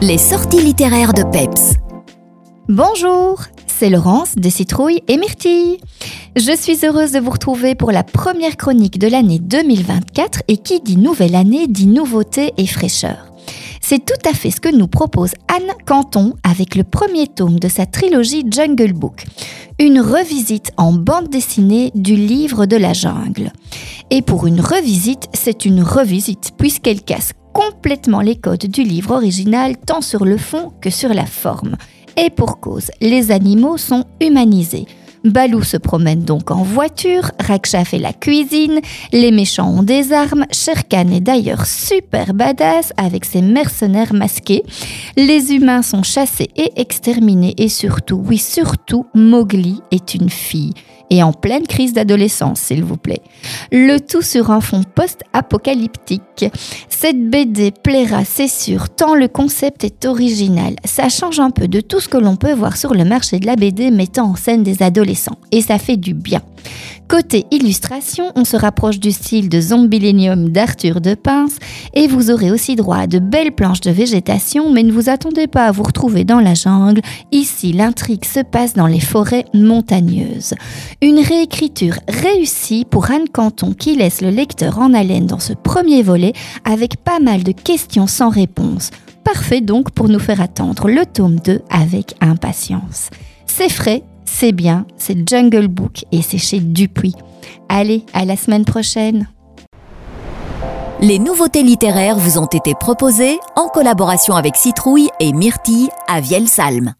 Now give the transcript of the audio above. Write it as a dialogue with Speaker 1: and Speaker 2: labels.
Speaker 1: Les sorties littéraires de Peps.
Speaker 2: Bonjour, c'est Laurence de Citrouille et Myrtille. Je suis heureuse de vous retrouver pour la première chronique de l'année 2024 et qui dit nouvelle année dit nouveauté et fraîcheur. C'est tout à fait ce que nous propose Anne Canton avec le premier tome de sa trilogie Jungle Book, une revisite en bande dessinée du livre de la jungle. Et pour une revisite, c'est une revisite puisqu'elle casse complètement les codes du livre original tant sur le fond que sur la forme. Et pour cause, les animaux sont humanisés. Balou se promène donc en voiture, Raksha fait la cuisine, les méchants ont des armes, Sherkan est d'ailleurs super badass avec ses mercenaires masqués, les humains sont chassés et exterminés et surtout, oui surtout, Mowgli est une fille et en pleine crise d'adolescence, s'il vous plaît. Le tout sur un fond post-apocalyptique. Cette BD plaira, c'est sûr, tant le concept est original. Ça change un peu de tout ce que l'on peut voir sur le marché de la BD mettant en scène des adolescents. Et ça fait du bien. Côté illustration, on se rapproche du style de Zombilenium d'Arthur de Pince et vous aurez aussi droit à de belles planches de végétation, mais ne vous attendez pas à vous retrouver dans la jungle. Ici, l'intrigue se passe dans les forêts montagneuses. Une réécriture réussie pour Anne Canton qui laisse le lecteur en haleine dans ce premier volet avec pas mal de questions sans réponse. Parfait donc pour nous faire attendre le tome 2 avec impatience. C'est frais, c'est bien, c'est Jungle Book et c'est chez Dupuis. Allez, à la semaine prochaine.
Speaker 1: Les nouveautés littéraires vous ont été proposées en collaboration avec Citrouille et Myrtille à Vielsalm.